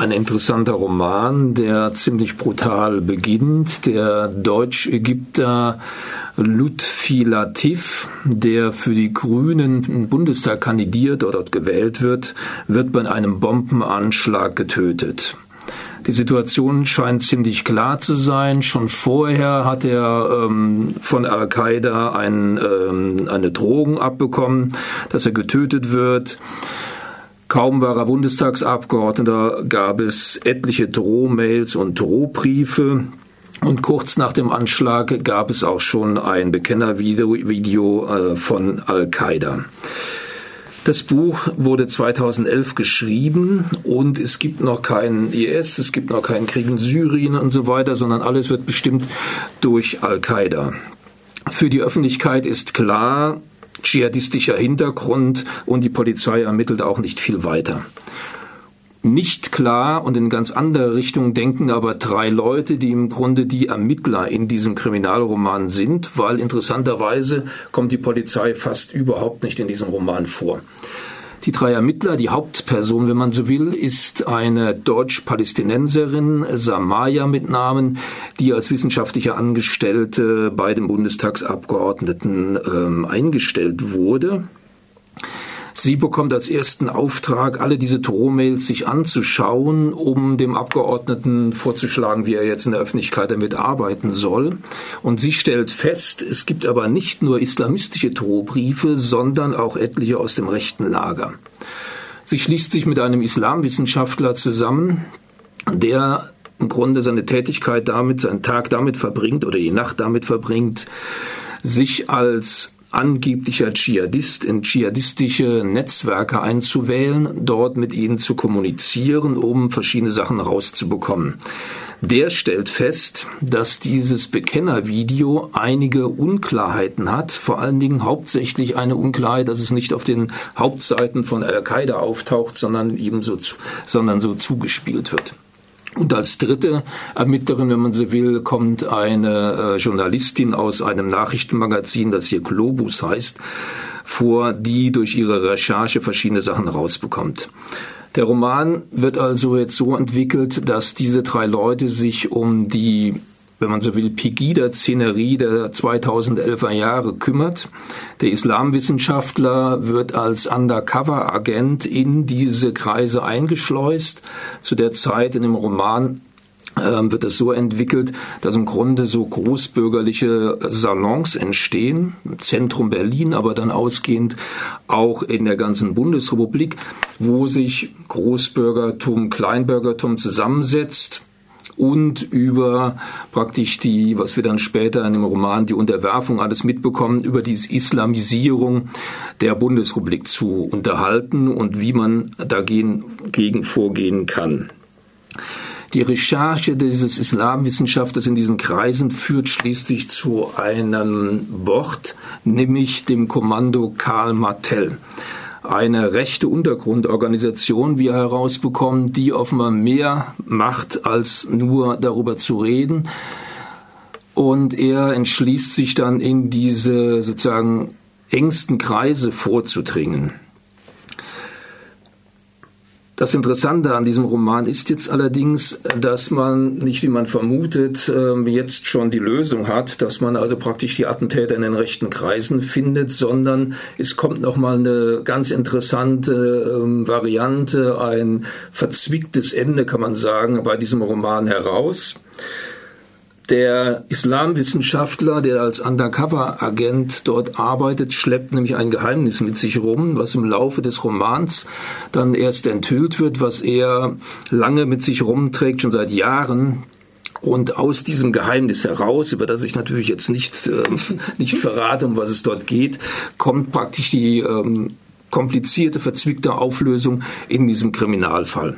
ein interessanter Roman, der ziemlich brutal beginnt. Der Deutsch-Ägypter Lutfi Latif, der für die Grünen im Bundestag kandidiert oder dort gewählt wird, wird bei einem Bombenanschlag getötet. Die Situation scheint ziemlich klar zu sein. Schon vorher hat er ähm, von Al-Qaida ein, ähm, eine Drohung abbekommen, dass er getötet wird. Kaum war er Bundestagsabgeordneter, gab es etliche Drohmails und Drohbriefe. Und kurz nach dem Anschlag gab es auch schon ein Bekennervideo äh, von Al-Qaida. Das Buch wurde 2011 geschrieben und es gibt noch keinen IS, es gibt noch keinen Krieg in Syrien und so weiter, sondern alles wird bestimmt durch Al-Qaida. Für die Öffentlichkeit ist klar, dschihadistischer Hintergrund und die Polizei ermittelt auch nicht viel weiter. Nicht klar und in ganz andere Richtung denken aber drei Leute, die im Grunde die Ermittler in diesem Kriminalroman sind, weil interessanterweise kommt die Polizei fast überhaupt nicht in diesem Roman vor. Die drei Ermittler, die Hauptperson, wenn man so will, ist eine Deutsch-Palästinenserin, Samaya mit Namen, die als wissenschaftliche Angestellte bei den Bundestagsabgeordneten ähm, eingestellt wurde. Sie bekommt als ersten Auftrag, alle diese Drohmails sich anzuschauen, um dem Abgeordneten vorzuschlagen, wie er jetzt in der Öffentlichkeit damit arbeiten soll. Und sie stellt fest, es gibt aber nicht nur islamistische Drohbriefe, sondern auch etliche aus dem rechten Lager. Sie schließt sich mit einem Islamwissenschaftler zusammen, der im Grunde seine Tätigkeit damit, seinen Tag damit verbringt oder die Nacht damit verbringt, sich als angeblicher Dschihadist in dschihadistische Netzwerke einzuwählen, dort mit ihnen zu kommunizieren, um verschiedene Sachen rauszubekommen. Der stellt fest, dass dieses Bekennervideo einige Unklarheiten hat, vor allen Dingen hauptsächlich eine Unklarheit, dass es nicht auf den Hauptseiten von Al-Qaida auftaucht, sondern ebenso, sondern so zugespielt wird. Und als dritte Ermittlerin, wenn man so will, kommt eine äh, Journalistin aus einem Nachrichtenmagazin, das hier Globus heißt, vor, die durch ihre Recherche verschiedene Sachen rausbekommt. Der Roman wird also jetzt so entwickelt, dass diese drei Leute sich um die wenn man so will, Pegida-Szenerie der 2011er Jahre kümmert. Der Islamwissenschaftler wird als Undercover-Agent in diese Kreise eingeschleust. Zu der Zeit in dem Roman ähm, wird es so entwickelt, dass im Grunde so großbürgerliche Salons entstehen, im Zentrum Berlin, aber dann ausgehend auch in der ganzen Bundesrepublik, wo sich Großbürgertum, Kleinbürgertum zusammensetzt und über praktisch die, was wir dann später in dem Roman die Unterwerfung alles mitbekommen, über die Islamisierung der Bundesrepublik zu unterhalten und wie man dagegen gegen vorgehen kann. Die Recherche dieses Islamwissenschaftlers in diesen Kreisen führt schließlich zu einem Wort, nämlich dem Kommando Karl Martell eine rechte Untergrundorganisation wir herausbekommen, die offenbar mehr macht, als nur darüber zu reden. Und er entschließt sich dann in diese sozusagen engsten Kreise vorzudringen. Das Interessante an diesem Roman ist jetzt allerdings, dass man nicht, wie man vermutet, ähm, jetzt schon die Lösung hat, dass man also praktisch die Attentäter in den rechten Kreisen findet, sondern es kommt nochmal eine ganz interessante ähm, Variante, ein verzwicktes Ende, kann man sagen, bei diesem Roman heraus. Der Islamwissenschaftler, der als Undercover-Agent dort arbeitet, schleppt nämlich ein Geheimnis mit sich rum, was im Laufe des Romans dann erst enthüllt wird, was er lange mit sich rumträgt, schon seit Jahren. Und aus diesem Geheimnis heraus, über das ich natürlich jetzt nicht, äh, nicht verrate, um was es dort geht, kommt praktisch die ähm, komplizierte, verzwickte Auflösung in diesem Kriminalfall.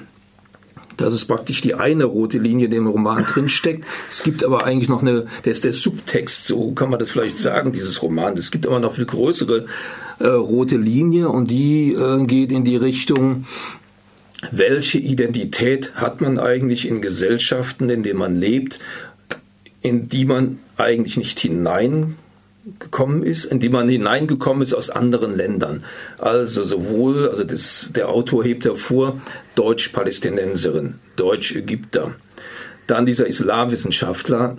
Das ist praktisch die eine rote Linie, die im Roman drinsteckt. Es gibt aber eigentlich noch eine, der ist der Subtext, so kann man das vielleicht sagen, dieses Roman. Es gibt aber noch viel größere äh, rote Linie und die äh, geht in die Richtung, welche Identität hat man eigentlich in Gesellschaften, in denen man lebt, in die man eigentlich nicht hinein gekommen ist, in die man hineingekommen ist aus anderen Ländern. Also sowohl, also das, der Autor hebt hervor, Deutsch-Palästinenserin, Deutsch-Ägypter. Dann dieser Islamwissenschaftler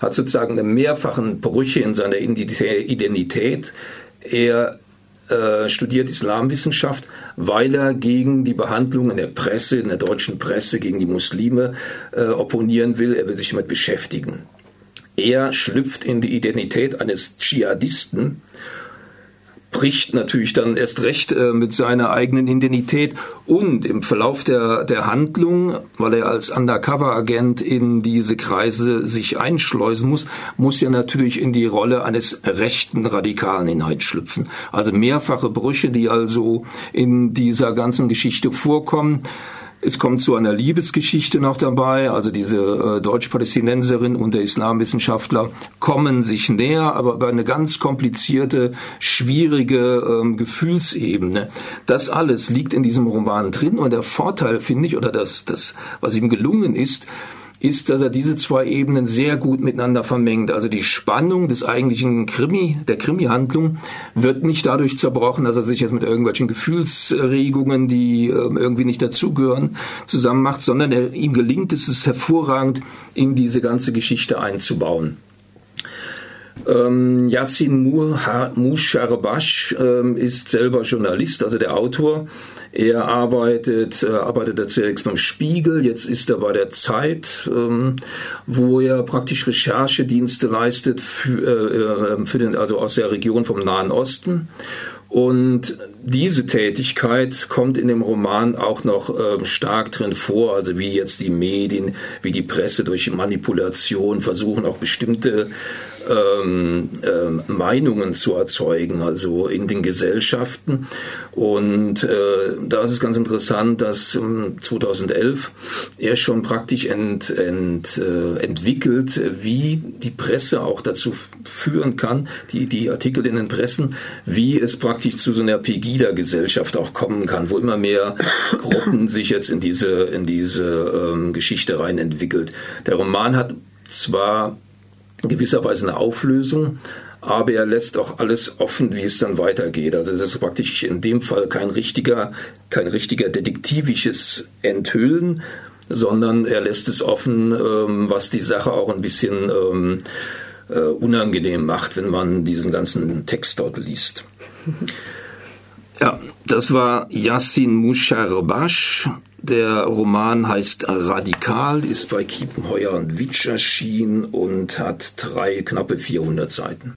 hat sozusagen eine mehrfachen Brüche in seiner Identität. Er äh, studiert Islamwissenschaft, weil er gegen die Behandlung in der Presse, in der deutschen Presse, gegen die Muslime äh, opponieren will. Er will sich damit beschäftigen. Er schlüpft in die Identität eines Dschihadisten, bricht natürlich dann erst recht äh, mit seiner eigenen Identität und im Verlauf der, der Handlung, weil er als Undercover-Agent in diese Kreise sich einschleusen muss, muss er natürlich in die Rolle eines rechten Radikalen hineinschlüpfen. Also mehrfache Brüche, die also in dieser ganzen Geschichte vorkommen. Es kommt zu einer Liebesgeschichte noch dabei, also diese äh, Deutsch-Palästinenserin und der Islamwissenschaftler kommen sich näher, aber über eine ganz komplizierte, schwierige ähm, Gefühlsebene. Das alles liegt in diesem Roman drin und der Vorteil, finde ich, oder das, das, was ihm gelungen ist, ist, dass er diese zwei Ebenen sehr gut miteinander vermengt. Also die Spannung des eigentlichen Krimi, der Krimi-Handlung wird nicht dadurch zerbrochen, dass er sich jetzt mit irgendwelchen Gefühlsregungen, die äh, irgendwie nicht dazugehören, zusammen macht, sondern er, ihm gelingt es, es hervorragend in diese ganze Geschichte einzubauen. Ähm, Yassin Musharbash ähm, ist selber Journalist, also der Autor. Er arbeitet, äh, arbeitet zunächst beim Spiegel, jetzt ist er bei der Zeit, ähm, wo er praktisch Recherchedienste leistet für, äh, äh für den, also aus der Region vom Nahen Osten. Und diese Tätigkeit kommt in dem Roman auch noch ähm, stark drin vor, also wie jetzt die Medien, wie die Presse durch Manipulation versuchen, auch bestimmte ähm, äh, Meinungen zu erzeugen, also in den Gesellschaften. Und äh, da ist es ganz interessant, dass ähm, 2011 er schon praktisch ent, ent, äh, entwickelt, wie die Presse auch dazu führen kann, die, die Artikel in den Pressen, wie es praktisch zu so einer Pegida-Gesellschaft auch kommen kann, wo immer mehr Gruppen sich jetzt in diese, in diese ähm, Geschichte rein entwickelt. Der Roman hat zwar in gewisser Weise eine Auflösung, aber er lässt auch alles offen, wie es dann weitergeht. Also es ist praktisch in dem Fall kein richtiger, kein richtiger detektivisches Enthüllen, sondern er lässt es offen, ähm, was die Sache auch ein bisschen ähm, äh, unangenehm macht, wenn man diesen ganzen Text dort liest. Ja, das war Yassin Musharbash der Roman heißt Radikal, ist bei Kiepenheuer und Witsch erschienen und hat drei knappe 400 Seiten.